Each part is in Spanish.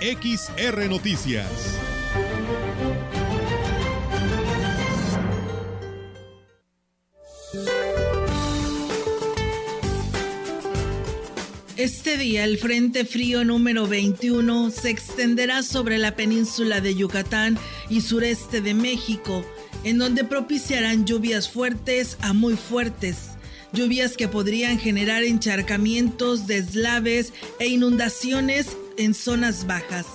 XR Noticias. Este día el Frente Frío número 21 se extenderá sobre la península de Yucatán y sureste de México, en donde propiciarán lluvias fuertes a muy fuertes, lluvias que podrían generar encharcamientos, deslaves e inundaciones en zonas bajas.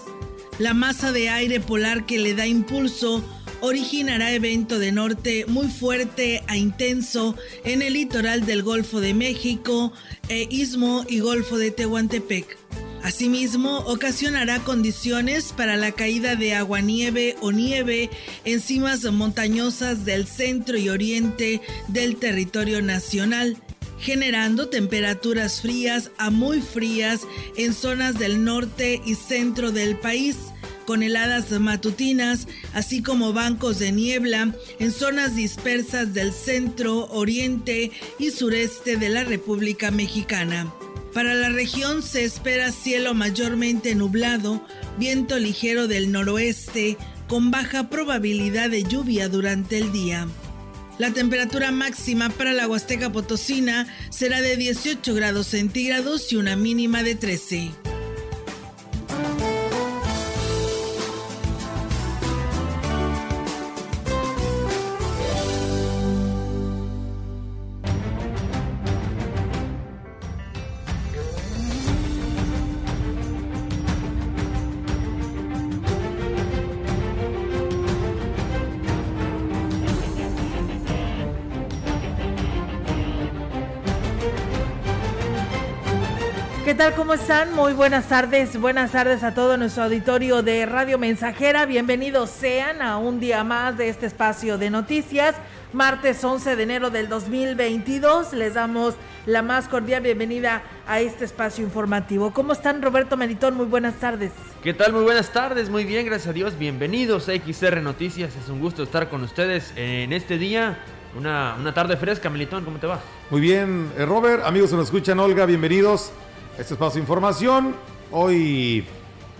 La masa de aire polar que le da impulso originará evento de norte muy fuerte a intenso en el litoral del Golfo de México e Istmo y Golfo de Tehuantepec. Asimismo, ocasionará condiciones para la caída de aguanieve o nieve en cimas montañosas del centro y oriente del territorio nacional, generando temperaturas frías a muy frías en zonas del norte y centro del país con heladas matutinas, así como bancos de niebla en zonas dispersas del centro, oriente y sureste de la República Mexicana. Para la región se espera cielo mayormente nublado, viento ligero del noroeste, con baja probabilidad de lluvia durante el día. La temperatura máxima para la Huasteca Potosina será de 18 grados centígrados y una mínima de 13. ¿Qué tal? ¿Cómo están? Muy buenas tardes. Buenas tardes a todo nuestro auditorio de Radio Mensajera. Bienvenidos sean a un día más de este espacio de noticias. Martes 11 de enero del 2022. Les damos la más cordial bienvenida a este espacio informativo. ¿Cómo están, Roberto Meritón? Muy buenas tardes. ¿Qué tal? Muy buenas tardes. Muy bien, gracias a Dios. Bienvenidos a XR Noticias. Es un gusto estar con ustedes en este día. Una, una tarde fresca, Melitón. ¿Cómo te va? Muy bien, eh, Robert. Amigos que nos escuchan, Olga, bienvenidos. Este espacio de información. Hoy,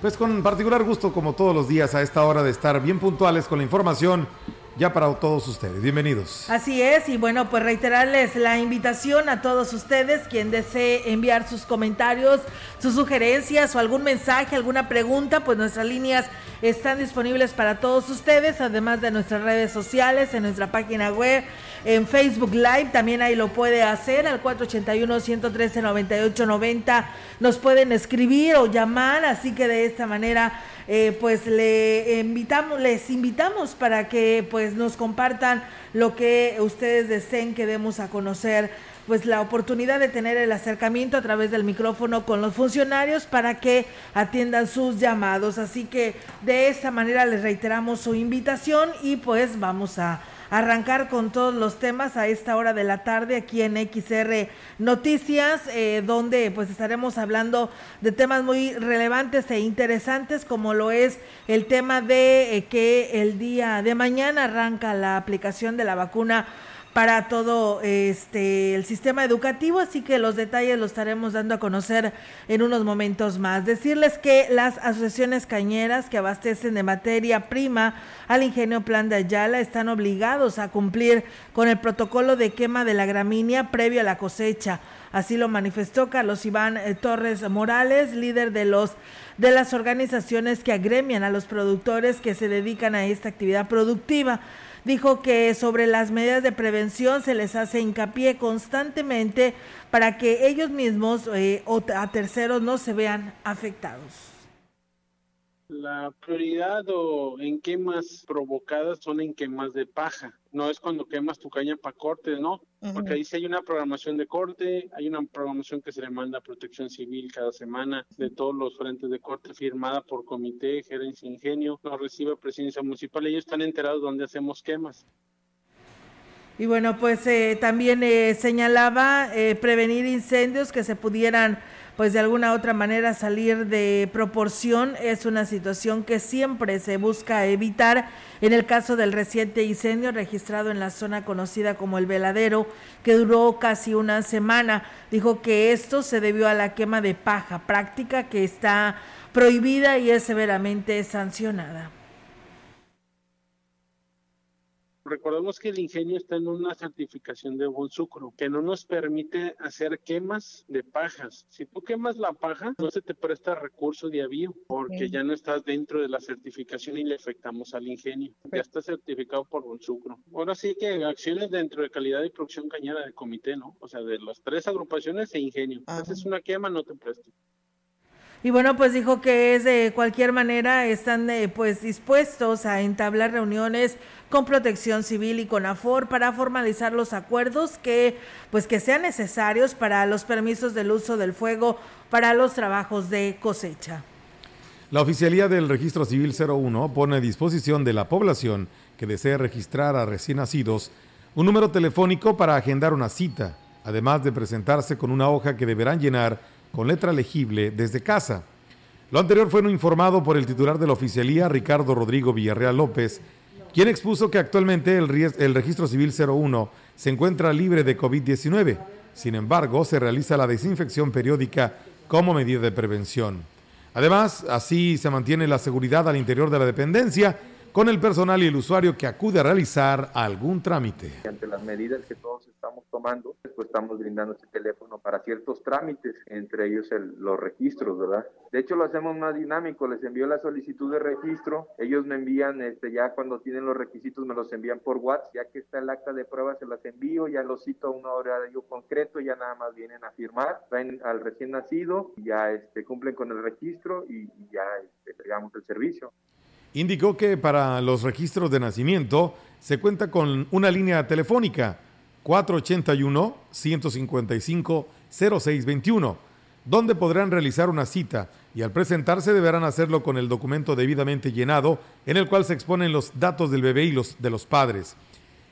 pues con particular gusto, como todos los días, a esta hora de estar bien puntuales con la información ya para todos ustedes. Bienvenidos. Así es, y bueno, pues reiterarles la invitación a todos ustedes, quien desee enviar sus comentarios, sus sugerencias o algún mensaje, alguna pregunta, pues nuestras líneas están disponibles para todos ustedes, además de nuestras redes sociales, en nuestra página web, en Facebook Live, también ahí lo puede hacer al 481-113-9890, nos pueden escribir o llamar, así que de esta manera eh, pues le invitamos, les invitamos para que pues nos compartan lo que ustedes deseen que demos a conocer pues la oportunidad de tener el acercamiento a través del micrófono con los funcionarios para que atiendan sus llamados. Así que de esta manera les reiteramos su invitación y pues vamos a arrancar con todos los temas a esta hora de la tarde aquí en XR Noticias, eh, donde pues estaremos hablando de temas muy relevantes e interesantes, como lo es el tema de eh, que el día de mañana arranca la aplicación de la vacuna para todo este el sistema educativo, así que los detalles los estaremos dando a conocer en unos momentos más. Decirles que las asociaciones cañeras que abastecen de materia prima al ingenio Plan de Ayala están obligados a cumplir con el protocolo de quema de la gramínea previo a la cosecha. Así lo manifestó Carlos Iván eh, Torres Morales, líder de los de las organizaciones que agremian a los productores que se dedican a esta actividad productiva dijo que sobre las medidas de prevención se les hace hincapié constantemente para que ellos mismos eh, o a terceros no se vean afectados. La prioridad o en quemas provocadas son en quemas de paja. No es cuando quemas tu caña para cortes, ¿no? Porque ahí sí hay una programación de corte, hay una programación que se le manda a Protección Civil cada semana de todos los frentes de corte firmada por comité, gerencia ingenio, nos recibe presidencia municipal. Ellos están enterados donde hacemos quemas. Y bueno, pues eh, también eh, señalaba eh, prevenir incendios que se pudieran pues de alguna otra manera salir de proporción es una situación que siempre se busca evitar. En el caso del reciente incendio registrado en la zona conocida como el Veladero, que duró casi una semana, dijo que esto se debió a la quema de paja, práctica que está prohibida y es severamente sancionada. Recordemos que el ingenio está en una certificación de Bonsucro que no nos permite hacer quemas de pajas. Si tú quemas la paja, no se te presta recurso de avío porque ya no estás dentro de la certificación y le afectamos al ingenio. Ya está certificado por Bonsucro. Ahora sí que acciones dentro de calidad y producción cañera del comité, ¿no? O sea, de las tres agrupaciones e ingenio. Haces una quema, no te presto. Y bueno, pues dijo que es de cualquier manera están eh, pues dispuestos a entablar reuniones con Protección Civil y con AFOR para formalizar los acuerdos que pues que sean necesarios para los permisos del uso del fuego para los trabajos de cosecha. La oficialía del Registro Civil 01 pone a disposición de la población que desee registrar a recién nacidos un número telefónico para agendar una cita, además de presentarse con una hoja que deberán llenar con letra legible desde casa. Lo anterior fue informado por el titular de la oficialía, Ricardo Rodrigo Villarreal López, quien expuso que actualmente el, el registro civil 01 se encuentra libre de COVID-19. Sin embargo, se realiza la desinfección periódica como medida de prevención. Además, así se mantiene la seguridad al interior de la dependencia con el personal y el usuario que acude a realizar algún trámite. Ante las medidas que todos estamos tomando, pues estamos brindando este teléfono para ciertos trámites, entre ellos los registros, ¿verdad? De hecho, lo hacemos más dinámico, les envío la solicitud de registro, ellos me envían, este, ya cuando tienen los requisitos me los envían por WhatsApp, ya que está el acta de prueba se las envío, ya los cito a una hora yo concreto, ya nada más vienen a firmar, traen al recién nacido, ya este, cumplen con el registro y, ya este, entregamos el servicio. Indicó que para los registros de nacimiento se cuenta con una línea telefónica 481-155-0621, donde podrán realizar una cita y al presentarse deberán hacerlo con el documento debidamente llenado en el cual se exponen los datos del bebé y los de los padres.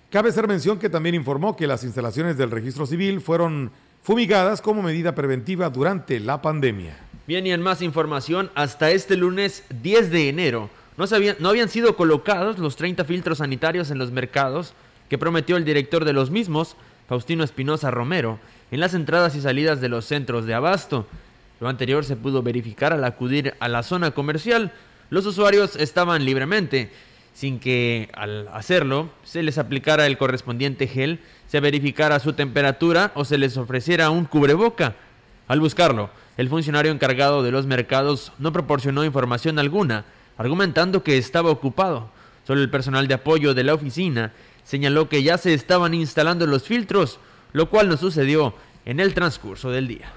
Cabe hacer mención que también informó que las instalaciones del registro civil fueron fumigadas como medida preventiva durante la pandemia. Bien, y en más información, hasta este lunes 10 de enero, no, habían sido colocados los 30 filtros sanitarios en los mercados que prometió el director de los mismos, Faustino Espinosa Romero, en las entradas y salidas de los centros de abasto. Lo anterior se pudo verificar al acudir a la zona comercial. Los usuarios estaban libremente, sin que al hacerlo se les aplicara el correspondiente gel, se verificara su temperatura o se les ofreciera un cubreboca. Al buscarlo, el funcionario encargado de los mercados no proporcionó información alguna argumentando que estaba ocupado. Solo el personal de apoyo de la oficina señaló que ya se estaban instalando los filtros, lo cual no sucedió en el transcurso del día.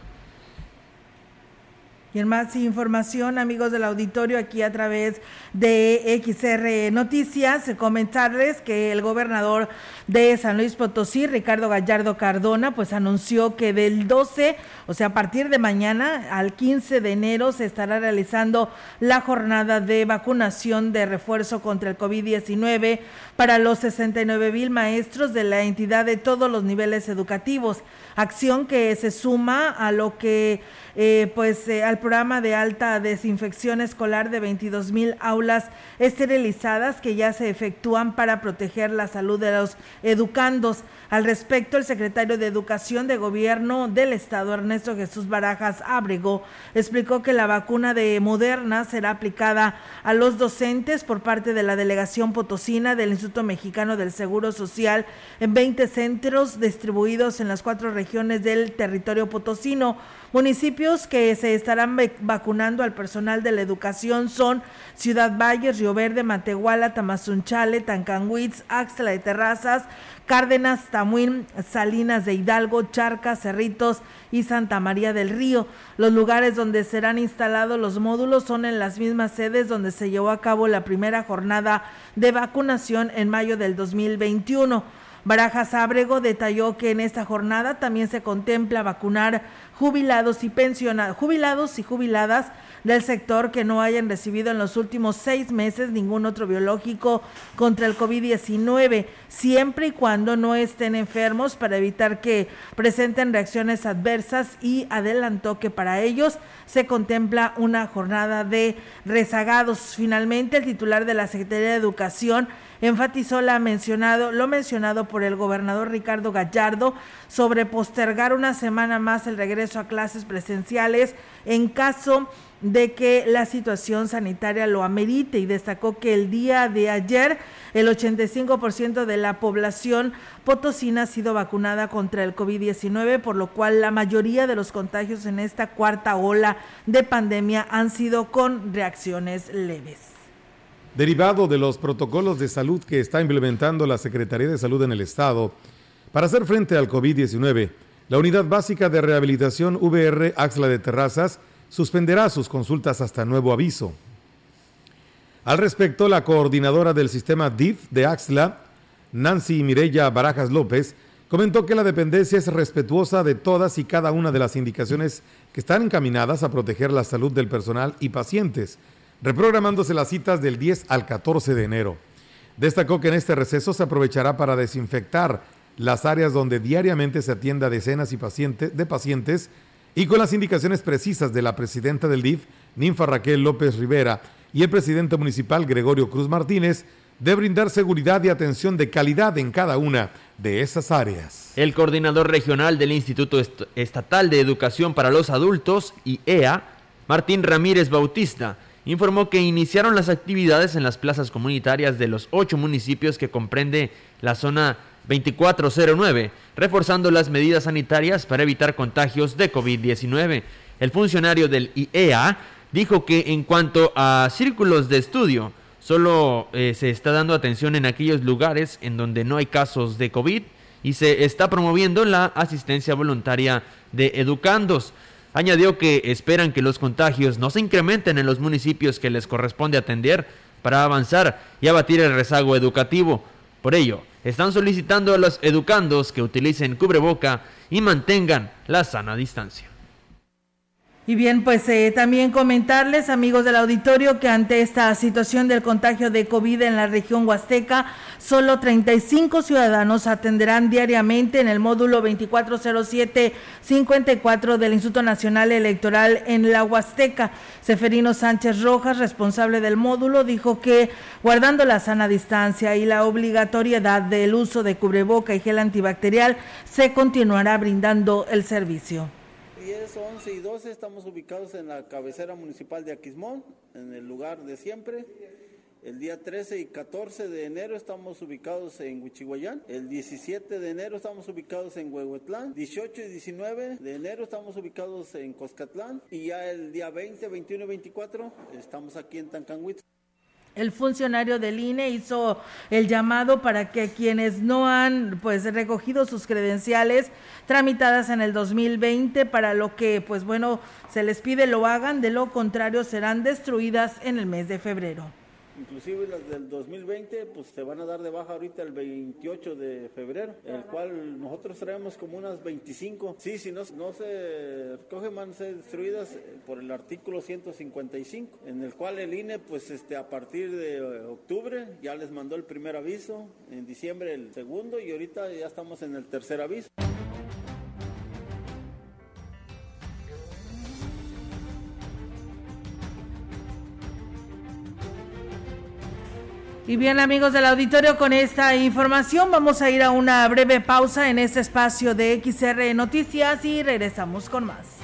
Y en más información, amigos del auditorio, aquí a través de XR Noticias, comentarles que el gobernador de San Luis Potosí, Ricardo Gallardo Cardona, pues anunció que del 12, o sea, a partir de mañana al 15 de enero se estará realizando la jornada de vacunación de refuerzo contra el COVID-19 para los 69 mil maestros de la entidad de todos los niveles educativos, acción que se suma a lo que eh, pues eh, al programa de alta desinfección escolar de 22 mil aulas esterilizadas que ya se efectúan para proteger la salud de los educandos. Al respecto, el secretario de Educación de Gobierno del Estado, Ernesto Jesús Barajas Ábrego, explicó que la vacuna de Moderna será aplicada a los docentes por parte de la delegación potosina del Instituto Mexicano del Seguro Social en 20 centros distribuidos en las cuatro regiones del territorio potosino. Municipios que se estarán vacunando al personal de la educación son Ciudad Valles, Río Verde, Matehuala, Tamazunchale, Tancanhuitz, Axla de Terrazas, Cárdenas, Tamuín, Salinas de Hidalgo, Charcas, Cerritos y Santa María del Río. Los lugares donde serán instalados los módulos son en las mismas sedes donde se llevó a cabo la primera jornada de vacunación en mayo del 2021. Barajas Ábrego detalló que en esta jornada también se contempla vacunar jubilados y pensionados, jubilados y jubiladas del sector que no hayan recibido en los últimos seis meses ningún otro biológico contra el COVID-19, siempre y cuando no estén enfermos para evitar que presenten reacciones adversas y adelantó que para ellos se contempla una jornada de rezagados. Finalmente, el titular de la Secretaría de Educación enfatizó la mencionado, lo mencionado por el gobernador Ricardo Gallardo sobre postergar una semana más el regreso a clases presenciales en caso de que la situación sanitaria lo amerite y destacó que el día de ayer el 85% de la población potosina ha sido vacunada contra el COVID-19, por lo cual la mayoría de los contagios en esta cuarta ola de pandemia han sido con reacciones leves. Derivado de los protocolos de salud que está implementando la Secretaría de Salud en el Estado para hacer frente al COVID-19, la Unidad Básica de Rehabilitación VR Axla de Terrazas suspenderá sus consultas hasta nuevo aviso. Al respecto, la coordinadora del sistema DIF de Axla, Nancy Mirella Barajas López, comentó que la dependencia es respetuosa de todas y cada una de las indicaciones que están encaminadas a proteger la salud del personal y pacientes, reprogramándose las citas del 10 al 14 de enero. Destacó que en este receso se aprovechará para desinfectar las áreas donde diariamente se atienda decenas y de pacientes y con las indicaciones precisas de la presidenta del DIF, Ninfa Raquel López Rivera, y el presidente municipal Gregorio Cruz Martínez, de brindar seguridad y atención de calidad en cada una de esas áreas. El coordinador regional del Instituto Estatal de Educación para los Adultos, IEA, Martín Ramírez Bautista, informó que iniciaron las actividades en las plazas comunitarias de los ocho municipios que comprende la zona 2409, reforzando las medidas sanitarias para evitar contagios de COVID-19. El funcionario del IEA dijo que en cuanto a círculos de estudio, solo eh, se está dando atención en aquellos lugares en donde no hay casos de COVID y se está promoviendo la asistencia voluntaria de educandos. Añadió que esperan que los contagios no se incrementen en los municipios que les corresponde atender para avanzar y abatir el rezago educativo. Por ello, están solicitando a los educandos que utilicen cubreboca y mantengan la sana distancia. Y bien, pues eh, también comentarles, amigos del auditorio, que ante esta situación del contagio de COVID en la región Huasteca, solo 35 ciudadanos atenderán diariamente en el módulo 2407-54 del Instituto Nacional Electoral en la Huasteca. Seferino Sánchez Rojas, responsable del módulo, dijo que guardando la sana distancia y la obligatoriedad del uso de cubreboca y gel antibacterial, se continuará brindando el servicio. 10, 11 y 12 estamos ubicados en la cabecera municipal de Aquismón, en el lugar de siempre. El día 13 y 14 de enero estamos ubicados en Huichihuayán. El 17 de enero estamos ubicados en Huehuetlán. 18 y 19 de enero estamos ubicados en Coscatlán. Y ya el día 20, 21 y 24 estamos aquí en Tancanhuitz. El funcionario del INE hizo el llamado para que quienes no han pues recogido sus credenciales tramitadas en el 2020 para lo que pues bueno se les pide lo hagan, de lo contrario serán destruidas en el mes de febrero inclusive las del 2020, pues se van a dar de baja ahorita el 28 de febrero, el cual nosotros traemos como unas 25. Sí, si no, no se recogen, van a ser destruidas por el artículo 155, en el cual el INE, pues este, a partir de octubre ya les mandó el primer aviso, en diciembre el segundo y ahorita ya estamos en el tercer aviso. Y bien amigos del auditorio, con esta información vamos a ir a una breve pausa en este espacio de XR Noticias y regresamos con más.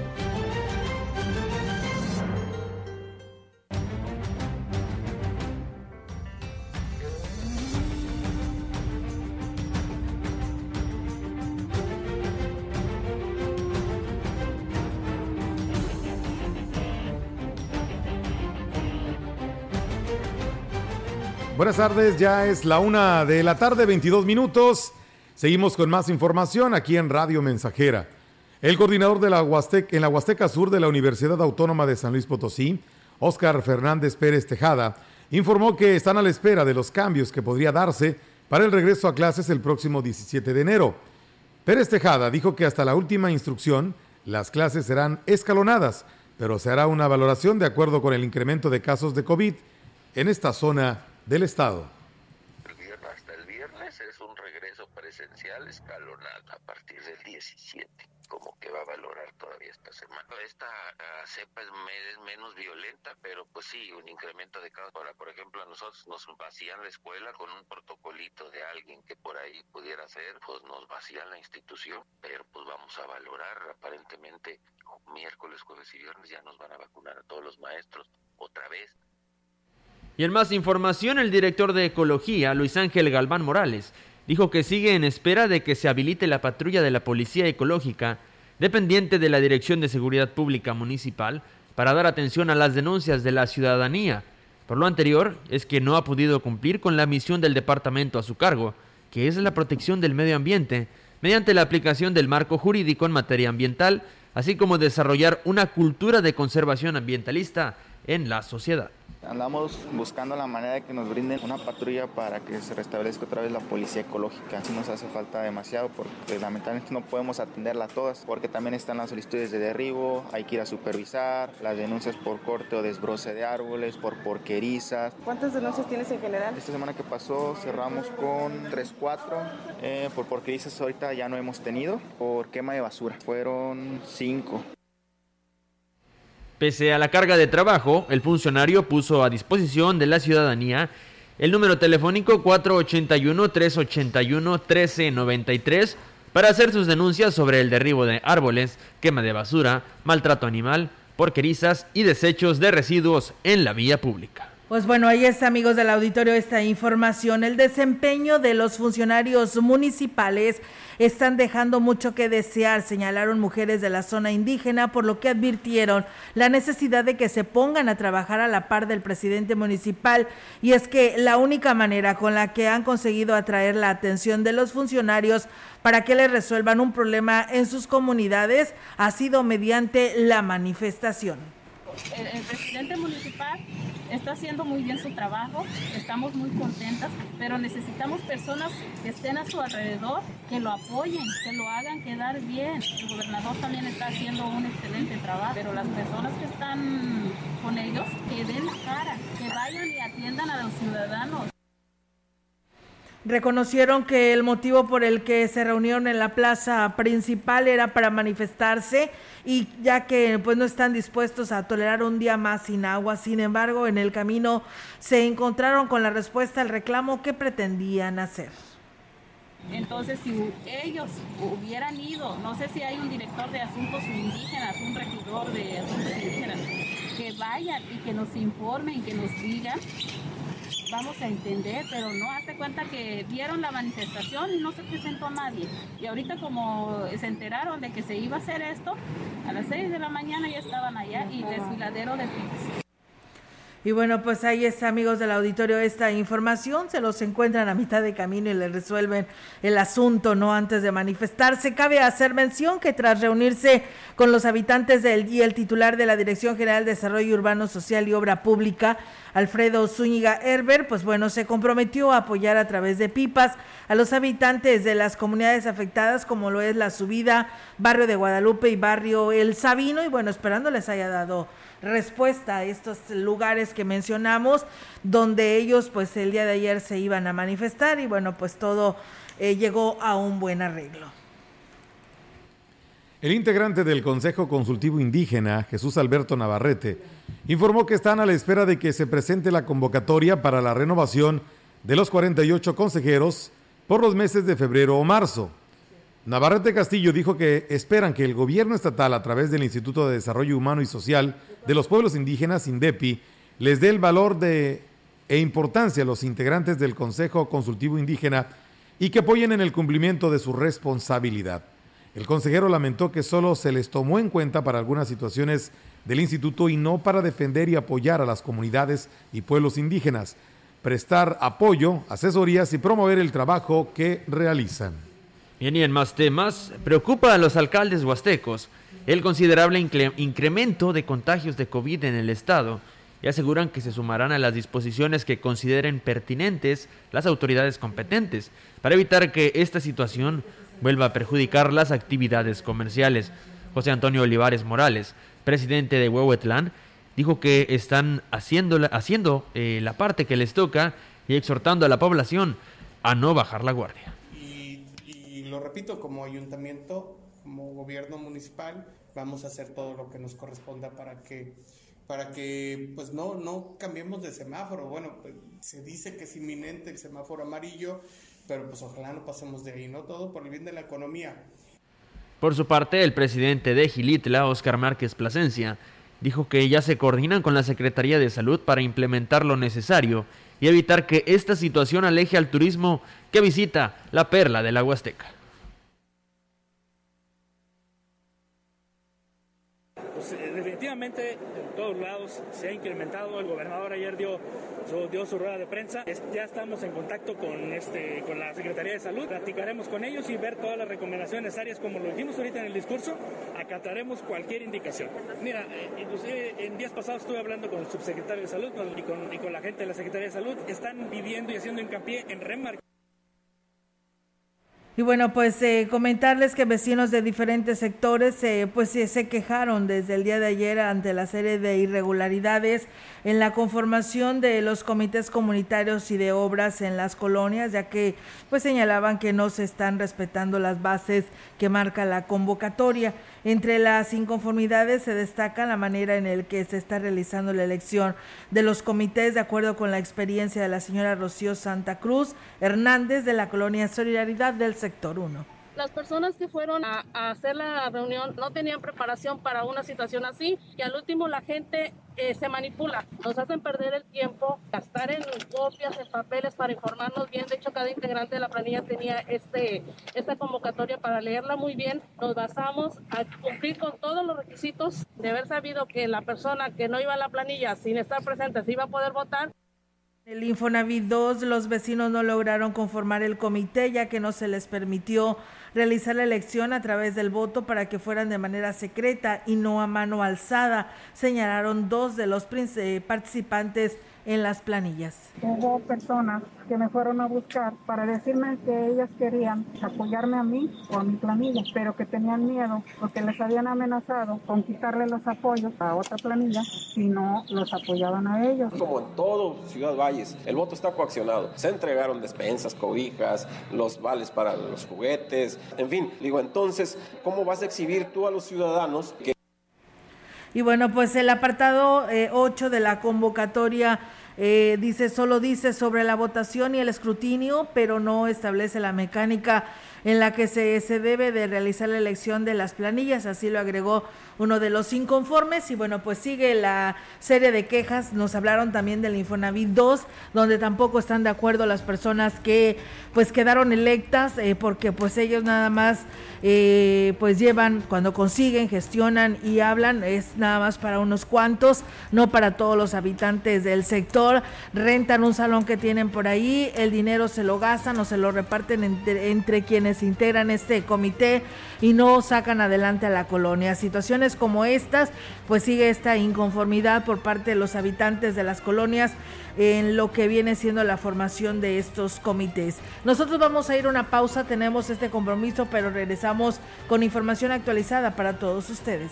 Buenas tardes, ya es la una de la tarde, 22 minutos. Seguimos con más información aquí en Radio Mensajera. El coordinador de la Huastec, en la Huasteca Sur de la Universidad Autónoma de San Luis Potosí, Óscar Fernández Pérez Tejada, informó que están a la espera de los cambios que podría darse para el regreso a clases el próximo 17 de enero. Pérez Tejada dijo que hasta la última instrucción las clases serán escalonadas, pero se hará una valoración de acuerdo con el incremento de casos de COVID en esta zona del Estado. Hasta el viernes es un regreso presencial escalonado a partir del 17, como que va a valorar todavía esta semana. Esta uh, cepa es, es, menos violenta, pero pues sí, un incremento de casos. Ahora, por ejemplo, a nosotros nos vacían la escuela con un protocolito de alguien que por ahí pudiera ser, pues nos vacían la institución, pero pues vamos a valorar, aparentemente miércoles, jueves y viernes ya nos van a vacunar a todos los maestros otra vez. Y en más información, el director de Ecología, Luis Ángel Galván Morales, dijo que sigue en espera de que se habilite la patrulla de la Policía Ecológica, dependiente de la Dirección de Seguridad Pública Municipal, para dar atención a las denuncias de la ciudadanía. Por lo anterior, es que no ha podido cumplir con la misión del departamento a su cargo, que es la protección del medio ambiente, mediante la aplicación del marco jurídico en materia ambiental, así como desarrollar una cultura de conservación ambientalista en la sociedad. Andamos buscando la manera de que nos brinden una patrulla para que se restablezca otra vez la policía ecológica. Sí nos hace falta demasiado porque lamentablemente no podemos atenderla todas porque también están las solicitudes de derribo, hay que ir a supervisar, las denuncias por corte o desbroce de árboles, por porquerizas. ¿Cuántas denuncias tienes en general? Esta semana que pasó cerramos con 3, 4. Eh, por porquerizas ahorita ya no hemos tenido. Por quema de basura fueron 5. Pese a la carga de trabajo, el funcionario puso a disposición de la ciudadanía el número telefónico 481-381-1393 para hacer sus denuncias sobre el derribo de árboles, quema de basura, maltrato animal, porquerizas y desechos de residuos en la vía pública. Pues bueno, ahí está, amigos del auditorio, esta información. El desempeño de los funcionarios municipales están dejando mucho que desear, señalaron mujeres de la zona indígena, por lo que advirtieron la necesidad de que se pongan a trabajar a la par del presidente municipal. Y es que la única manera con la que han conseguido atraer la atención de los funcionarios para que les resuelvan un problema en sus comunidades ha sido mediante la manifestación el, presidente municipal está haciendo muy bien su trabajo, estamos muy contentas, pero necesitamos personas que estén a su alrededor, que lo apoyen, que lo hagan quedar bien. El gobernador también está haciendo un excelente trabajo, pero las personas que están con ellos, que den la cara, que vayan y atiendan a los ciudadanos. Reconocieron que el motivo por el que se reunieron en la plaza principal era para manifestarse y ya que pues no están dispuestos a tolerar un día más sin agua. Sin embargo, en el camino se encontraron con la respuesta al reclamo que pretendían hacer. Entonces, si ellos hubieran ido, no sé si hay un director de asuntos indígenas, un regidor de asuntos indígenas, que vayan y que nos informen que nos digan vamos a entender, pero no hace cuenta que vieron la manifestación y no se presentó nadie. Y ahorita como se enteraron de que se iba a hacer esto, a las 6 de la mañana ya estaban allá y desfiladero de pizzas. Y bueno, pues ahí está, amigos del auditorio, esta información. Se los encuentran a mitad de camino y le resuelven el asunto, ¿no? Antes de manifestarse. Cabe hacer mención que tras reunirse con los habitantes del, y el titular de la Dirección General de Desarrollo Urbano Social y Obra Pública, Alfredo Zúñiga Herber, pues bueno, se comprometió a apoyar a través de pipas a los habitantes de las comunidades afectadas, como lo es la subida, barrio de Guadalupe y barrio El Sabino. Y bueno, esperando les haya dado respuesta a estos lugares que mencionamos, donde ellos pues el día de ayer se iban a manifestar y bueno, pues todo eh, llegó a un buen arreglo. El integrante del Consejo Consultivo Indígena, Jesús Alberto Navarrete, informó que están a la espera de que se presente la convocatoria para la renovación de los 48 consejeros por los meses de febrero o marzo. Navarrete Castillo dijo que esperan que el gobierno estatal, a través del Instituto de Desarrollo Humano y Social de los Pueblos Indígenas, INDEPI, les dé el valor de, e importancia a los integrantes del Consejo Consultivo Indígena y que apoyen en el cumplimiento de su responsabilidad. El consejero lamentó que solo se les tomó en cuenta para algunas situaciones del instituto y no para defender y apoyar a las comunidades y pueblos indígenas, prestar apoyo, asesorías y promover el trabajo que realizan. Bien, y en más temas, preocupa a los alcaldes huastecos el considerable incremento de contagios de COVID en el estado y aseguran que se sumarán a las disposiciones que consideren pertinentes las autoridades competentes para evitar que esta situación vuelva a perjudicar las actividades comerciales. José Antonio Olivares Morales, presidente de Huehuetlán, dijo que están haciendo, haciendo eh, la parte que les toca y exhortando a la población a no bajar la guardia lo repito, como ayuntamiento, como gobierno municipal, vamos a hacer todo lo que nos corresponda para que para que pues no no cambiemos de semáforo. Bueno, pues, se dice que es inminente el semáforo amarillo, pero pues ojalá no pasemos de ahí, no todo por el bien de la economía. Por su parte, el presidente de Gilitla, Oscar Márquez Plasencia, dijo que ya se coordinan con la Secretaría de Salud para implementar lo necesario y evitar que esta situación aleje al turismo que visita la perla de la Definitivamente en todos lados se ha incrementado. El gobernador ayer dio su, dio su rueda de prensa. ya estamos en contacto con, este, con la Secretaría de Salud. Platicaremos con ellos y ver todas las recomendaciones necesarias, como lo dijimos ahorita en el discurso. Acataremos cualquier indicación. Mira, eh, inclusive en días pasados estuve hablando con el subsecretario de Salud y, con, y con la gente de la Secretaría de Salud. Están viviendo y haciendo hincapié en remarcar y bueno, pues eh, comentarles que vecinos de diferentes sectores eh, pues se quejaron desde el día de ayer ante la serie de irregularidades en la conformación de los comités comunitarios y de obras en las colonias, ya que pues señalaban que no se están respetando las bases que marca la convocatoria. Entre las inconformidades se destaca la manera en la que se está realizando la elección de los comités, de acuerdo con la experiencia de la señora Rocío Santa Cruz Hernández de la colonia Solidaridad del sector 1 las personas que fueron a, hacer la reunión no tenían preparación para una situación así y al último la gente eh, se manipula, nos hacen perder el tiempo, gastar en copias, en papeles para informarnos bien. De hecho, cada integrante de la planilla tenía este, esta convocatoria para leerla muy bien. Nos basamos a cumplir con todos los requisitos de haber sabido que la persona que no iba a la planilla sin estar presente se iba a poder votar El Infonavit 2, los vecinos no lograron conformar el comité ya que no se les permitió realizar la elección a través del voto para que fueran de manera secreta y no a mano alzada, señalaron dos de los eh, participantes en las planillas. Hubo personas que me fueron a buscar para decirme que ellas querían apoyarme a mí o a mi planilla, pero que tenían miedo porque les habían amenazado con quitarle los apoyos a otra planilla si no los apoyaban a ellos. Como en todo Ciudad Valles, el voto está coaccionado. Se entregaron despensas, cobijas, los vales para los juguetes, en fin, digo, entonces, ¿cómo vas a exhibir tú a los ciudadanos que y bueno, pues el apartado 8 eh, de la convocatoria eh, dice, solo dice sobre la votación y el escrutinio, pero no establece la mecánica en la que se, se debe de realizar la elección de las planillas, así lo agregó uno de los inconformes y bueno, pues sigue la serie de quejas, nos hablaron también del Infonavit 2, donde tampoco están de acuerdo las personas que pues quedaron electas, eh, porque pues ellos nada más eh, pues llevan, cuando consiguen, gestionan y hablan, es nada más para unos cuantos, no para todos los habitantes del sector, rentan un salón que tienen por ahí, el dinero se lo gastan o se lo reparten entre, entre quienes integran este comité y no sacan adelante a la colonia. Situaciones como estas, pues sigue esta inconformidad por parte de los habitantes de las colonias en lo que viene siendo la formación de estos comités. Nosotros vamos a ir a una pausa, tenemos este compromiso, pero regresamos con información actualizada para todos ustedes.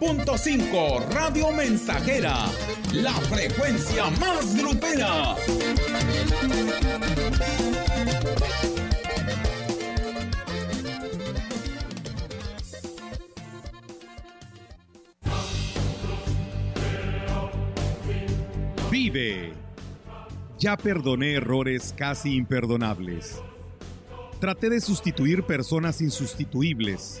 100.5 Radio Mensajera, la frecuencia más grupera. Vive. Ya perdoné errores casi imperdonables. Traté de sustituir personas insustituibles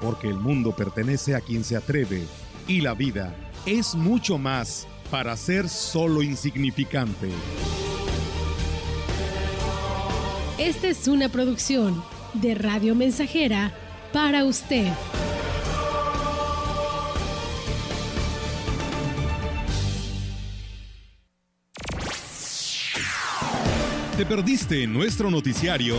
porque el mundo pertenece a quien se atreve y la vida es mucho más para ser solo insignificante. Esta es una producción de Radio Mensajera para usted. ¿Te perdiste nuestro noticiario?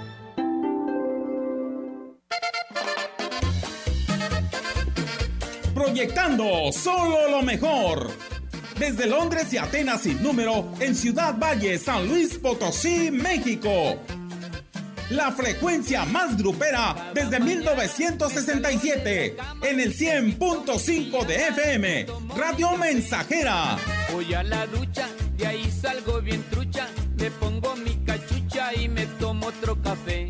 Proyectando solo lo mejor. Desde Londres y Atenas sin número, en Ciudad Valle, San Luis Potosí, México. La frecuencia más grupera desde 1967, en el 100.5 de FM, Radio Mensajera. Voy a la ducha, de ahí salgo bien trucha, me pongo mi cachucha y me tomo otro café.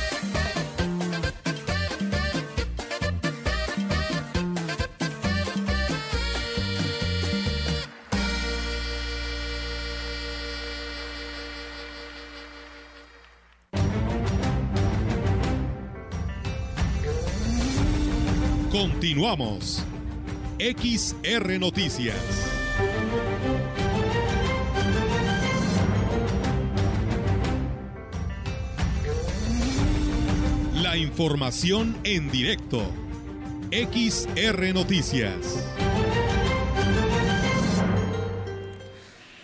Continuamos. XR Noticias. La información en directo. XR Noticias.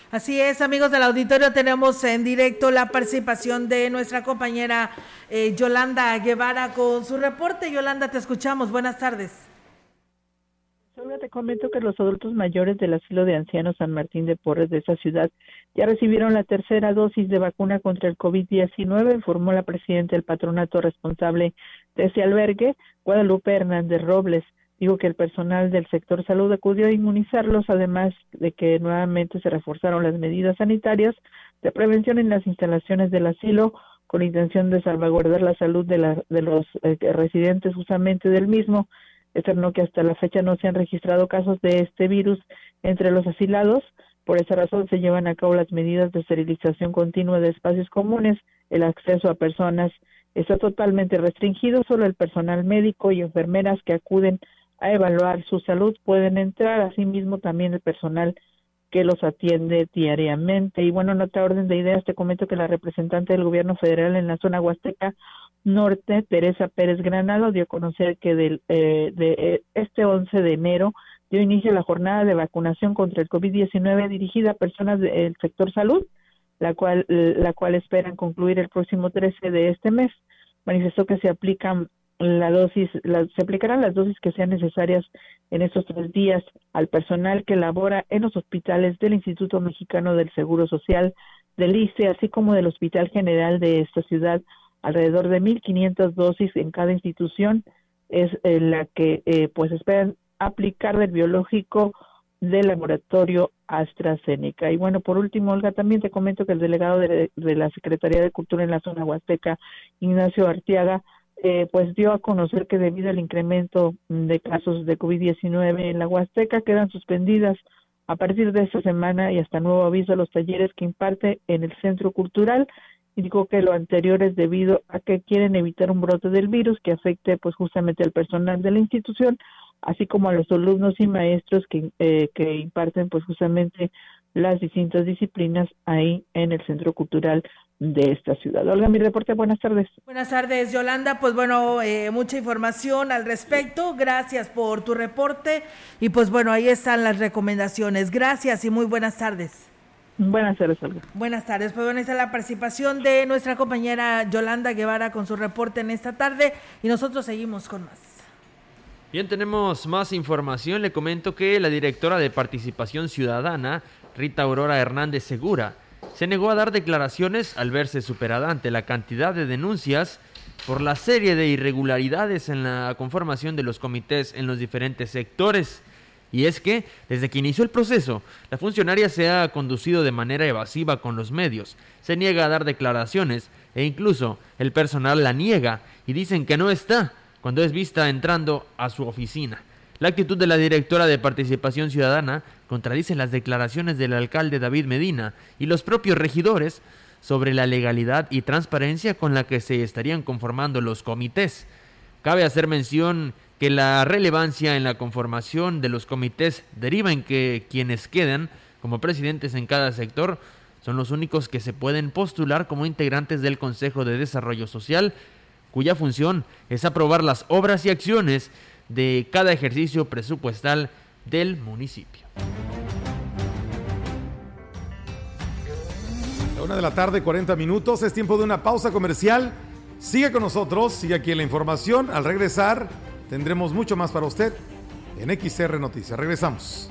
Así es, amigos del auditorio, tenemos en directo la participación de nuestra compañera eh, Yolanda Guevara con su reporte. Yolanda, te escuchamos. Buenas tardes. Solo te comento que los adultos mayores del asilo de ancianos San Martín de Porres de esa ciudad ya recibieron la tercera dosis de vacuna contra el COVID-19, informó la presidenta del patronato responsable de ese albergue, Guadalupe Hernández Robles. Digo que el personal del sector salud acudió a inmunizarlos, además de que nuevamente se reforzaron las medidas sanitarias de prevención en las instalaciones del asilo con intención de salvaguardar la salud de, la, de los eh, residentes justamente del mismo. Externó que hasta la fecha no se han registrado casos de este virus entre los asilados. Por esa razón se llevan a cabo las medidas de esterilización continua de espacios comunes. El acceso a personas está totalmente restringido. Solo el personal médico y enfermeras que acuden a evaluar su salud pueden entrar, asimismo también el personal que los atiende diariamente. Y bueno, en otra orden de ideas te comento que la representante del gobierno federal en la zona huasteca norte, Teresa Pérez Granado, dio a conocer que del, eh, de eh, este 11 de enero dio inicio la jornada de vacunación contra el COVID-19 dirigida a personas del sector salud, la cual, la cual esperan concluir el próximo 13 de este mes. Manifestó que se aplican la dosis, se aplicarán las dosis que sean necesarias en estos tres días al personal que labora en los hospitales del Instituto Mexicano del Seguro Social, del ICE, así como del Hospital General de esta ciudad, alrededor de 1.500 dosis en cada institución es eh, la que eh, pues esperan aplicar del biológico del laboratorio AstraZeneca. Y bueno, por último, Olga, también te comento que el delegado de, de la Secretaría de Cultura en la zona huasteca, Ignacio Artiaga, eh, pues dio a conocer que debido al incremento de casos de COVID-19 en la Huasteca quedan suspendidas a partir de esta semana y hasta nuevo aviso los talleres que imparte en el Centro Cultural. Indicó que lo anterior es debido a que quieren evitar un brote del virus que afecte pues justamente al personal de la institución, así como a los alumnos y maestros que, eh, que imparten pues justamente las distintas disciplinas ahí en el Centro Cultural de esta ciudad. Olga, mi reporte, buenas tardes. Buenas tardes, Yolanda. Pues bueno, eh, mucha información al respecto. Gracias por tu reporte. Y pues bueno, ahí están las recomendaciones. Gracias y muy buenas tardes. Buenas tardes, Olga. Buenas tardes. Pues bueno, esta es la participación de nuestra compañera Yolanda Guevara con su reporte en esta tarde. Y nosotros seguimos con más. Bien, tenemos más información. Le comento que la directora de Participación Ciudadana, Rita Aurora Hernández Segura, se negó a dar declaraciones al verse superada ante la cantidad de denuncias por la serie de irregularidades en la conformación de los comités en los diferentes sectores. Y es que, desde que inició el proceso, la funcionaria se ha conducido de manera evasiva con los medios, se niega a dar declaraciones e incluso el personal la niega y dicen que no está cuando es vista entrando a su oficina. La actitud de la directora de Participación Ciudadana contradice las declaraciones del alcalde David Medina y los propios regidores sobre la legalidad y transparencia con la que se estarían conformando los comités. Cabe hacer mención que la relevancia en la conformación de los comités deriva en que quienes quedan como presidentes en cada sector son los únicos que se pueden postular como integrantes del Consejo de Desarrollo Social, cuya función es aprobar las obras y acciones de cada ejercicio presupuestal del municipio. una de la tarde, 40 minutos. Es tiempo de una pausa comercial. Sigue con nosotros, sigue aquí en la información. Al regresar, tendremos mucho más para usted en XR Noticias. Regresamos.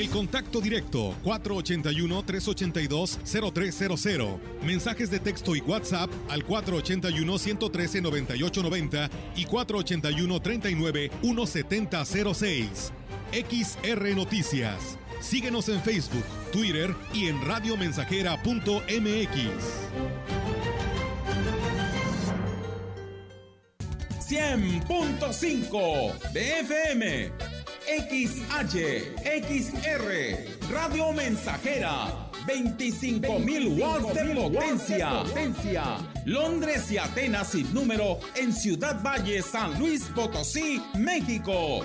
El contacto directo 481-382-0300. Mensajes de texto y WhatsApp al 481-113-9890 y 481-39-1706. XR Noticias. Síguenos en Facebook, Twitter y en radiomensajera.mx. 100.5 de FM XH, XR, Radio Mensajera, 25.000 watts de potencia. Londres y Atenas sin número en Ciudad Valle, San Luis Potosí, México.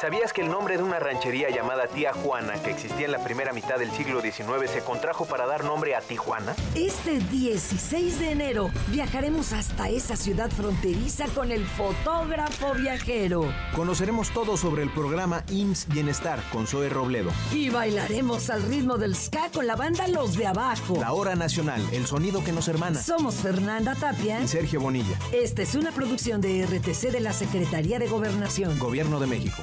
¿Sabías que el nombre de una ranchería llamada Tía Juana, que existía en la primera mitad del siglo XIX, se contrajo para dar nombre a Tijuana? Este 16 de enero viajaremos hasta esa ciudad fronteriza con el fotógrafo viajero. Conoceremos todo sobre el programa IMSS Bienestar con Zoe Robledo. Y bailaremos al ritmo del ska con la banda Los de Abajo. La Hora Nacional, el sonido que nos hermana. Somos Fernanda Tapia y Sergio Bonilla. Esta es una producción de RTC de la Secretaría de Gobernación. Gobierno de México.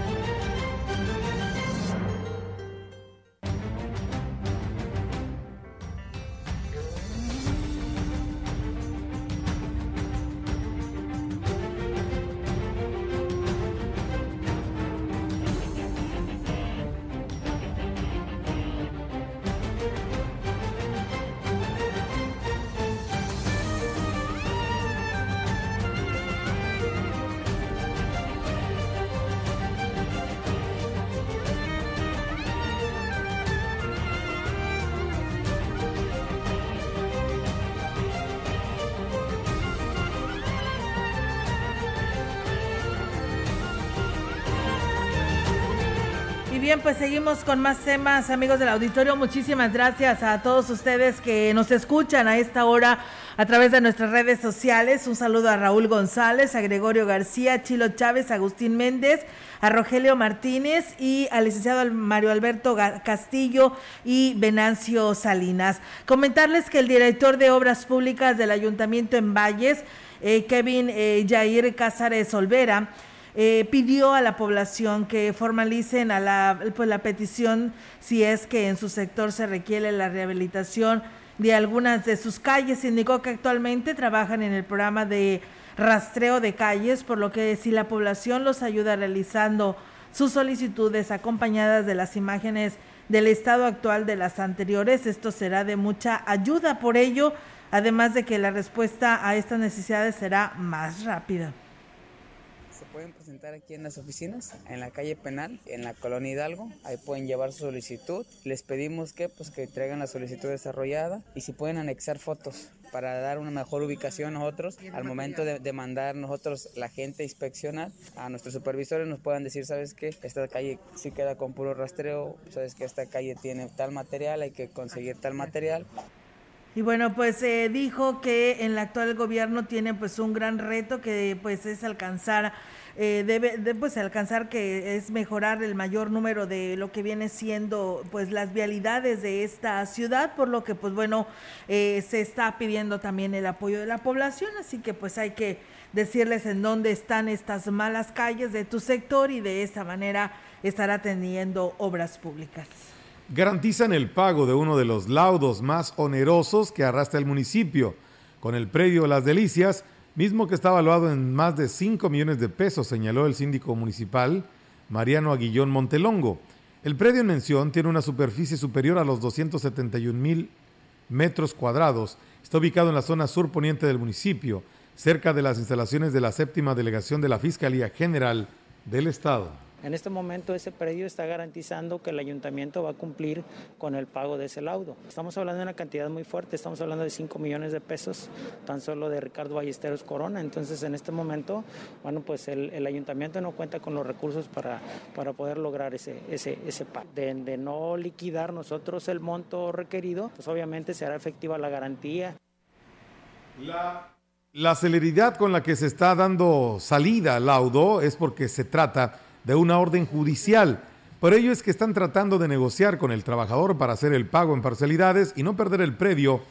Bien, pues seguimos con más temas, amigos del auditorio. Muchísimas gracias a todos ustedes que nos escuchan a esta hora a través de nuestras redes sociales. Un saludo a Raúl González, a Gregorio García, a Chilo Chávez, a Agustín Méndez, a Rogelio Martínez y al licenciado Mario Alberto Castillo y Venancio Salinas. Comentarles que el director de Obras Públicas del Ayuntamiento en Valles, eh, Kevin eh, Jair Cázares Olvera, eh, pidió a la población que formalicen a la, pues, la petición si es que en su sector se requiere la rehabilitación de algunas de sus calles. Indicó que actualmente trabajan en el programa de rastreo de calles, por lo que si la población los ayuda realizando sus solicitudes acompañadas de las imágenes del estado actual de las anteriores, esto será de mucha ayuda. Por ello, además de que la respuesta a estas necesidades será más rápida pueden presentar aquí en las oficinas, en la calle Penal, en la colonia Hidalgo. Ahí pueden llevar su solicitud. Les pedimos que, pues, que traigan la solicitud desarrollada y si pueden anexar fotos para dar una mejor ubicación a nosotros al momento de, mandar nosotros la gente a inspeccionar a nuestros supervisores nos puedan decir sabes que esta calle sí queda con puro rastreo sabes que esta calle tiene tal material hay que conseguir tal material y bueno, pues eh, dijo que en el actual gobierno tiene pues un gran reto que pues es alcanzar eh, debe, pues, alcanzar que es mejorar el mayor número de lo que viene siendo pues las vialidades de esta ciudad, por lo que pues bueno, eh, se está pidiendo también el apoyo de la población, así que pues hay que decirles en dónde están estas malas calles de tu sector y de esta manera estar atendiendo obras públicas. Garantizan el pago de uno de los laudos más onerosos que arrastra el municipio. Con el predio Las Delicias, mismo que está evaluado en más de 5 millones de pesos, señaló el síndico municipal Mariano Aguillón Montelongo. El predio en mención tiene una superficie superior a los 271 mil metros cuadrados. Está ubicado en la zona sur poniente del municipio, cerca de las instalaciones de la séptima delegación de la Fiscalía General del Estado. En este momento ese predio está garantizando que el ayuntamiento va a cumplir con el pago de ese laudo. Estamos hablando de una cantidad muy fuerte, estamos hablando de 5 millones de pesos tan solo de Ricardo Ballesteros Corona. Entonces en este momento, bueno, pues el, ayuntamiento no cuenta con los recursos para, para poder lograr ese, ese, ese pago. De, no liquidar nosotros el monto requerido, pues obviamente será efectiva la garantía. La la celeridad con la que se está dando salida al laudo es porque se trata de una orden judicial. Por ello es que están tratando de negociar con el trabajador para hacer el pago en parcialidades y no perder el predio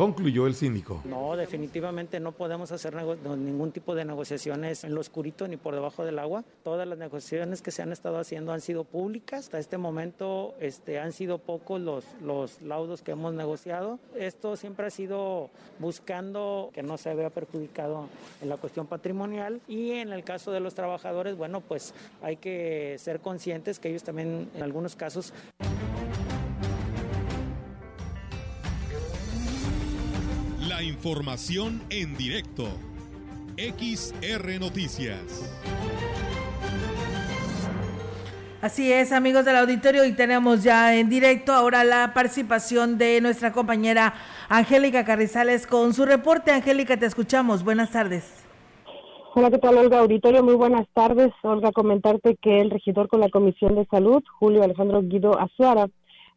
concluyó el síndico. No, definitivamente no podemos hacer ningún tipo de negociaciones en lo oscurito ni por debajo del agua. Todas las negociaciones que se han estado haciendo han sido públicas. Hasta este momento este, han sido pocos los, los laudos que hemos negociado. Esto siempre ha sido buscando que no se vea perjudicado en la cuestión patrimonial y en el caso de los trabajadores, bueno, pues hay que ser conscientes que ellos también en algunos casos... información en directo. XR Noticias. Así es, amigos del auditorio, y tenemos ya en directo ahora la participación de nuestra compañera Angélica Carrizales con su reporte. Angélica, te escuchamos. Buenas tardes. Hola, ¿qué tal, Olga? Auditorio, muy buenas tardes. Olga, comentarte que el regidor con la Comisión de Salud, Julio Alejandro Guido Azuara,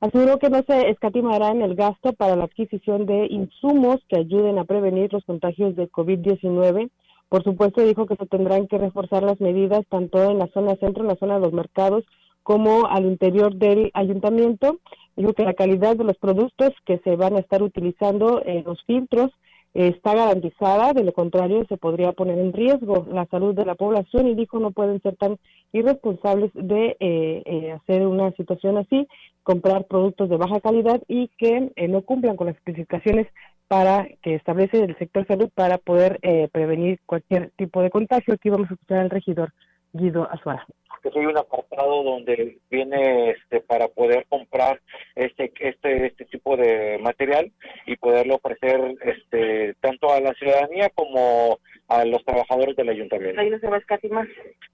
Aseguró que no se escatimará en el gasto para la adquisición de insumos que ayuden a prevenir los contagios de COVID-19. Por supuesto, dijo que se tendrán que reforzar las medidas tanto en la zona centro, en la zona de los mercados, como al interior del ayuntamiento. Dijo que la calidad de los productos que se van a estar utilizando, en los filtros, está garantizada, de lo contrario se podría poner en riesgo la salud de la población y dijo no pueden ser tan irresponsables de eh, eh, hacer una situación así, comprar productos de baja calidad y que eh, no cumplan con las especificaciones para que establece el sector salud para poder prevenir cualquier tipo de contagio. Aquí vamos a escuchar al regidor Guido Azuara que hay un apartado donde viene este para poder comprar este este este tipo de material y poderlo ofrecer este tanto a la ciudadanía como a los trabajadores del ayuntamiento. Ahí no se va a escatimar.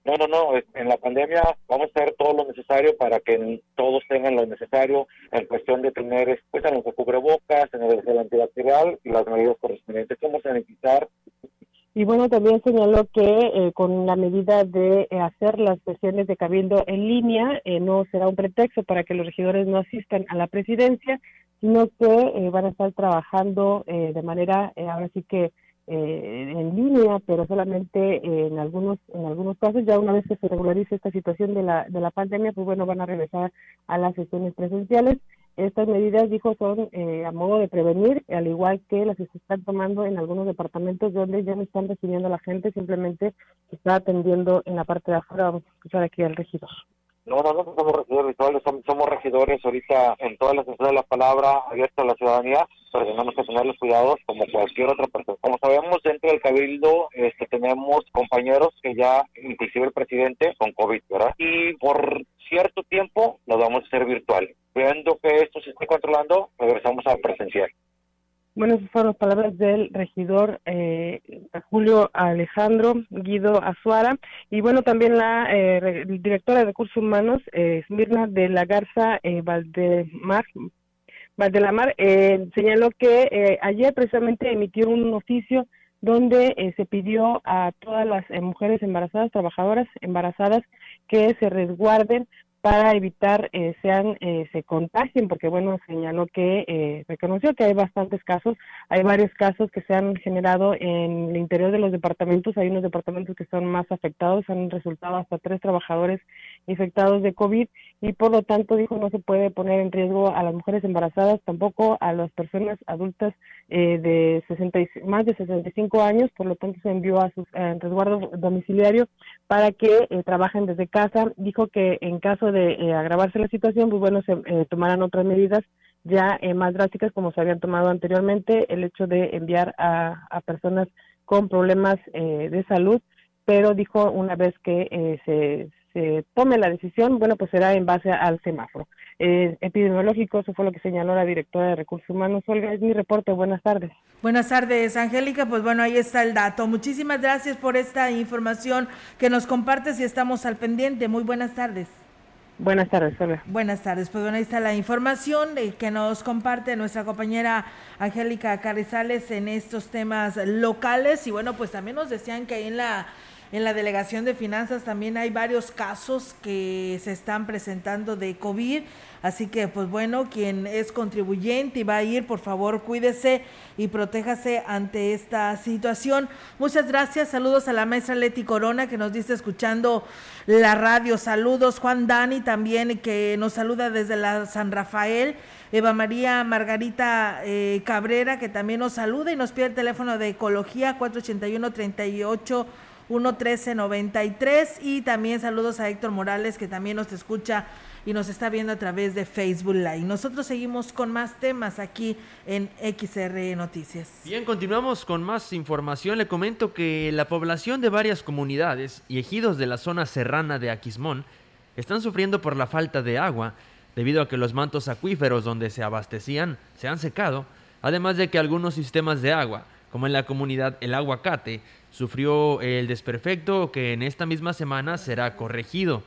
No, no, no. En la pandemia vamos a hacer todo lo necesario para que todos tengan lo necesario en cuestión de tener, pues, en los cubrebocas, en el gel antibacterial y las medidas correspondientes. Vamos a necesitar y bueno, también señaló que eh, con la medida de eh, hacer las sesiones de cabildo en línea, eh, no será un pretexto para que los regidores no asistan a la presidencia, sino que van a estar trabajando de manera, ahora sí que en línea, pero solamente en algunos en algunos casos. Ya una vez que se regularice esta situación de la, de la pandemia, pues bueno, van a regresar a las sesiones presenciales. Estas medidas, dijo, son eh, a modo de prevenir, al igual que las que se están tomando en algunos departamentos donde ya no están recibiendo a la gente, simplemente está atendiendo en la parte de afuera. Vamos a escuchar aquí al regidor. No, no, no somos regidores virtuales, somos, regidores ahorita en todas las de la palabra abierta a la ciudadanía, pero tenemos que tener los cuidados como cualquier otra persona. Como sabemos, dentro del Cabildo este, tenemos compañeros que ya, inclusive el presidente, con COVID, ¿verdad? Y por cierto tiempo lo vamos a hacer virtual. Viendo que esto se esté controlando, regresamos a presencial. Bueno, esas fueron las palabras del regidor eh, Julio Alejandro Guido Azuara. Y bueno, también la eh, directora de Recursos Humanos, eh, Mirna de la Garza eh, Valdemar, Valdelamar, eh, señaló que eh, ayer precisamente emitió un oficio donde se pidió a todas las mujeres embarazadas, trabajadoras embarazadas, que se resguarden para evitar eh, sean eh, se contagien porque bueno señaló que eh, reconoció que hay bastantes casos. Hay varios casos que se han generado en el interior de los departamentos. Hay unos departamentos que son más afectados han resultado hasta tres trabajadores infectados de covid y por lo tanto dijo no se puede poner en riesgo a las mujeres embarazadas tampoco a las personas adultas eh, de 60 más de 65 años por lo tanto se envió a su resguardo domiciliario para que trabajen desde casa. Dijo que en caso de eh, agravarse la situación, pues bueno, se eh, tomarán otras medidas ya eh, más drásticas como se habían tomado anteriormente, el hecho de enviar a, a personas con problemas de salud, pero dijo una vez que se, se tome la decisión, bueno, pues será en base al semáforo epidemiológico, eso fue lo que señaló la directora de Recursos Humanos. Olga, es mi reporte, buenas tardes. Buenas tardes, Angélica, pues bueno, ahí está el dato. Muchísimas gracias por esta información que nos compartes y estamos al pendiente. Muy buenas tardes. Buenas tardes, Olga. Buenas tardes. Pues bueno, ahí está la información que nos comparte nuestra compañera Angélica Carrizales en estos temas locales. Y bueno, pues también nos decían que ahí en la en la Delegación de Finanzas también hay varios casos que se están presentando de COVID. Así que, pues bueno, quien es contribuyente y va a ir, por favor, cuídese y protéjase ante esta situación. Muchas gracias. Saludos a la maestra Leti Corona que nos dice escuchando la radio. Saludos, Juan Dani también que nos saluda desde la San Rafael. Eva María Margarita eh, Cabrera que también nos saluda y nos pide el teléfono de ecología 481 38 11393 y también saludos a Héctor Morales que también nos escucha y nos está viendo a través de Facebook Live. Nosotros seguimos con más temas aquí en XR Noticias. Bien, continuamos con más información. Le comento que la población de varias comunidades y ejidos de la zona serrana de Aquismón están sufriendo por la falta de agua debido a que los mantos acuíferos donde se abastecían se han secado, además de que algunos sistemas de agua, como en la comunidad El Aguacate, sufrió el desperfecto que en esta misma semana será corregido.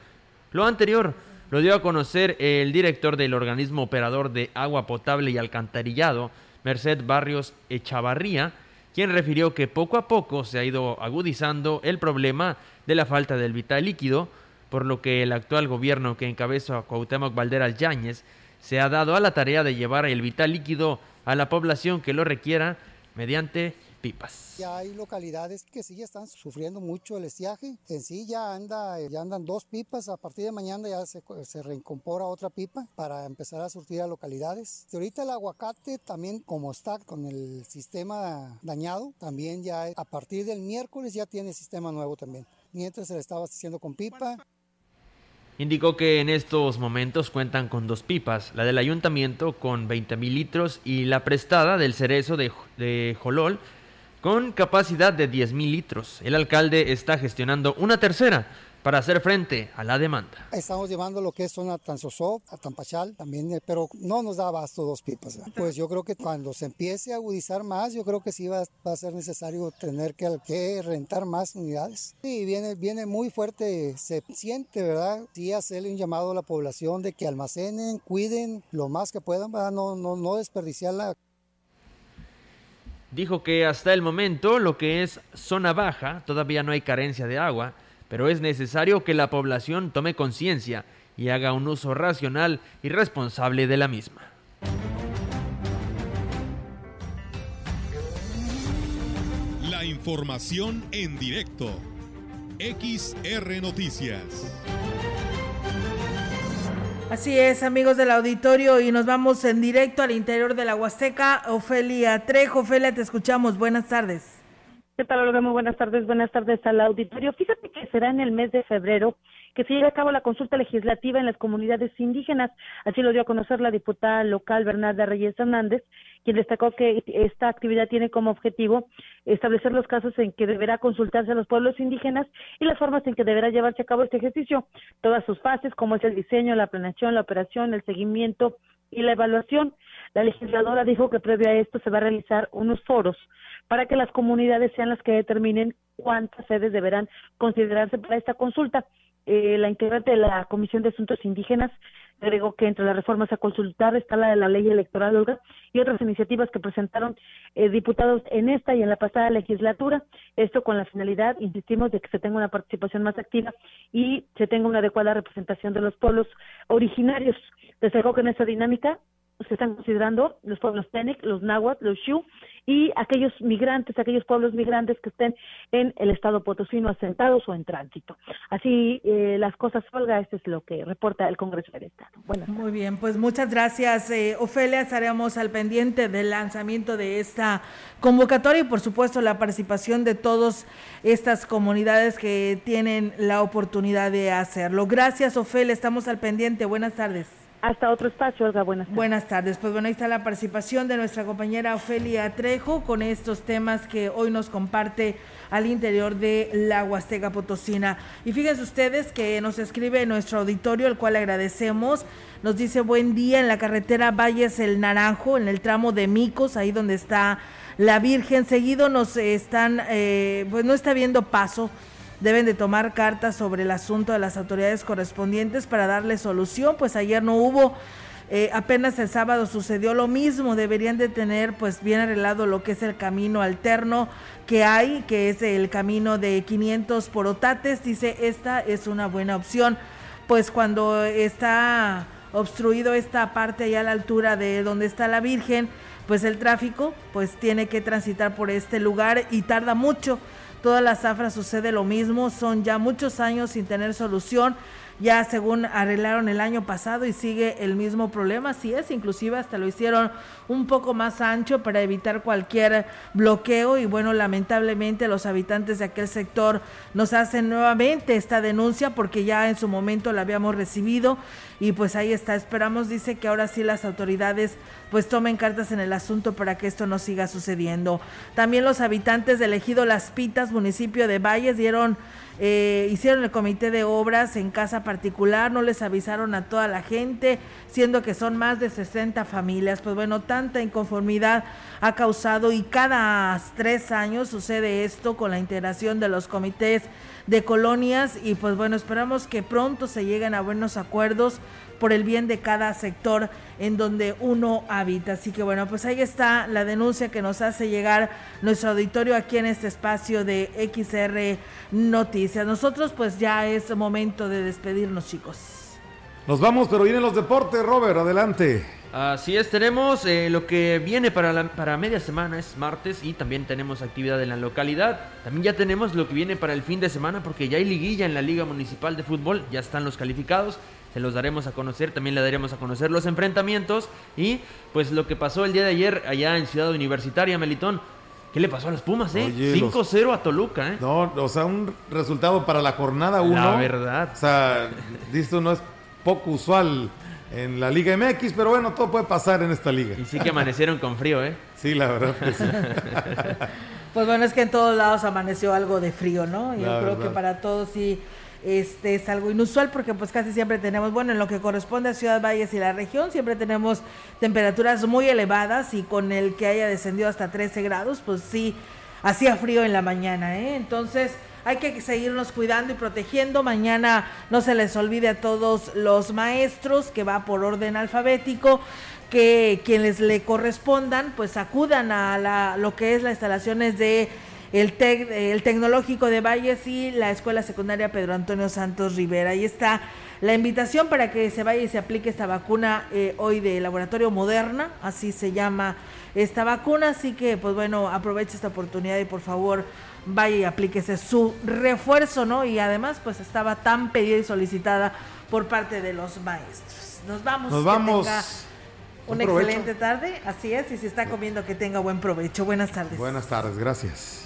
Lo anterior lo dio a conocer el director del organismo operador de agua potable y alcantarillado, Merced Barrios Echavarría, quien refirió que poco a poco se ha ido agudizando el problema de la falta del vital líquido, por lo que el actual gobierno que encabeza Cuauhtémoc Valderas Yáñez se ha dado a la tarea de llevar el vital líquido a la población que lo requiera mediante pipas. Ya hay localidades que sí están sufriendo mucho el estiaje. En sí ya anda, ya andan dos pipas. A partir de mañana ya se, se reincorpora otra pipa para empezar a surtir a localidades. Y ahorita el aguacate también como está con el sistema dañado, también ya a partir del miércoles ya tiene sistema nuevo también. Mientras se le estaba haciendo con pipa. Indicó que en estos momentos cuentan con dos pipas, la del ayuntamiento con 20 mil litros y la prestada del cerezo de, de Jolol con capacidad de 10.000 litros. El alcalde está gestionando una tercera para hacer frente a la demanda. Estamos llevando lo que es zona Tanzosó, a Tampachal también, eh, pero no nos da abasto dos pipas. Pues yo creo que cuando se empiece a agudizar más, yo creo que sí va, a ser necesario tener que, que, rentar más unidades. Sí, viene, viene muy fuerte, se siente, ¿verdad? Sí, hacerle un llamado a la población de que almacenen, cuiden lo más que puedan, para no, no, no desperdiciarla dijo que hasta el momento lo que es zona baja todavía no hay carencia de agua, pero es necesario que la población tome conciencia y haga un uso racional y responsable de la misma. La información en directo. XR Noticias. Así es, amigos del auditorio, y nos vamos en directo al interior de la Huasteca. Ofelia Trejo, Ofelia, te escuchamos. Buenas tardes. ¿Qué tal, Olga? Muy buenas tardes. Buenas tardes al auditorio. Fíjate que será en el mes de febrero que se lleve a cabo la consulta legislativa en las comunidades indígenas. Así lo dio a conocer la diputada local Bernarda Reyes Hernández, quien destacó que esta actividad tiene como objetivo establecer los casos en que deberá consultarse a los pueblos indígenas y las formas en que deberá llevarse a cabo este ejercicio, todas sus fases, como es el diseño, la planeación, la operación, el seguimiento y la evaluación. La legisladora dijo que previo a esto se va a realizar unos foros para que las comunidades sean las que determinen cuántas sedes deberán considerarse para esta consulta. Eh, la integrante de la Comisión de Asuntos Indígenas agregó que entre las reformas a consultar está la de la ley electoral, Olga, y otras iniciativas que presentaron eh, diputados en esta y en la pasada legislatura. Esto con la finalidad, insistimos, de que se tenga una participación más activa y se tenga una adecuada representación de los pueblos originarios. Destacó que en esta dinámica se están considerando los pueblos Tenec, los Náhuatl, los Shu y aquellos migrantes, aquellos pueblos migrantes que estén en el estado potosino asentados o en tránsito. Así eh, las cosas, Olga, esto es lo que reporta el Congreso del Estado. Bueno, Muy bien, pues muchas gracias, eh, Ofelia. Estaremos al pendiente del lanzamiento de esta convocatoria y, por supuesto, la participación de todas estas comunidades que tienen la oportunidad de hacerlo. Gracias, Ofelia. Estamos al pendiente. Buenas tardes. Hasta otro espacio, Olga. Buenas tardes. Buenas tardes. Pues bueno, ahí está la participación de nuestra compañera Ofelia Trejo con estos temas que hoy nos comparte al interior de la Huasteca Potosina. Y fíjense ustedes que nos escribe nuestro auditorio, el cual agradecemos. Nos dice buen día en la carretera Valles El Naranjo, en el tramo de Micos, ahí donde está la Virgen. Seguido nos están, eh, pues no está viendo paso deben de tomar cartas sobre el asunto de las autoridades correspondientes para darle solución, pues ayer no hubo, eh, apenas el sábado sucedió lo mismo, deberían de tener pues bien arreglado lo que es el camino alterno que hay, que es el camino de 500 por Otates, dice esta es una buena opción, pues cuando está obstruido esta parte allá a la altura de donde está la Virgen, pues el tráfico pues tiene que transitar por este lugar y tarda mucho. Todas las zafras sucede lo mismo, son ya muchos años sin tener solución ya según arreglaron el año pasado y sigue el mismo problema, así es, inclusive hasta lo hicieron un poco más ancho para evitar cualquier bloqueo y bueno, lamentablemente los habitantes de aquel sector nos hacen nuevamente esta denuncia porque ya en su momento la habíamos recibido y pues ahí está, esperamos, dice que ahora sí las autoridades pues tomen cartas en el asunto para que esto no siga sucediendo. También los habitantes del ejido Las Pitas, municipio de Valles, dieron eh, hicieron el comité de obras en casa particular, no les avisaron a toda la gente, siendo que son más de 60 familias. Pues bueno, tanta inconformidad ha causado y cada tres años sucede esto con la integración de los comités de colonias y pues bueno, esperamos que pronto se lleguen a buenos acuerdos por el bien de cada sector en donde uno habita. Así que bueno, pues ahí está la denuncia que nos hace llegar nuestro auditorio aquí en este espacio de XR Noticias. Nosotros pues ya es momento de despedirnos chicos. Nos vamos, pero vienen los deportes, Robert, adelante. Así es, tenemos eh, lo que viene para, la, para media semana, es martes, y también tenemos actividad en la localidad. También ya tenemos lo que viene para el fin de semana, porque ya hay liguilla en la Liga Municipal de Fútbol, ya están los calificados se los daremos a conocer, también le daremos a conocer los enfrentamientos y pues lo que pasó el día de ayer allá en Ciudad Universitaria, Melitón. ¿Qué le pasó a las Pumas, eh? 5-0 a Toluca, ¿eh? No, o sea, un resultado para la jornada 1. La verdad. O sea, esto no es poco usual en la Liga MX, pero bueno, todo puede pasar en esta liga. Y sí que amanecieron con frío, ¿eh? Sí, la verdad pues bueno, es que en todos lados amaneció algo de frío, ¿no? Yo creo que para todos sí este es algo inusual porque pues casi siempre tenemos, bueno, en lo que corresponde a Ciudad Valles y la región, siempre tenemos temperaturas muy elevadas y con el que haya descendido hasta 13 grados, pues sí, hacía frío en la mañana, ¿eh? Entonces hay que seguirnos cuidando y protegiendo. Mañana no se les olvide a todos los maestros que va por orden alfabético que quienes le correspondan pues acudan a la, lo que es las instalaciones de el, el Tecnológico de Valles y la Escuela Secundaria Pedro Antonio Santos Rivera. Ahí está la invitación para que se vaya y se aplique esta vacuna eh, hoy de Laboratorio Moderna, así se llama esta vacuna. Así que, pues bueno, aproveche esta oportunidad y por favor vaya y aplíquese su refuerzo, ¿no? Y además, pues estaba tan pedida y solicitada por parte de los maestros. Nos vamos. Nos vamos. Una excelente tarde, así es, y si está comiendo que tenga buen provecho. Buenas tardes. Buenas tardes, gracias.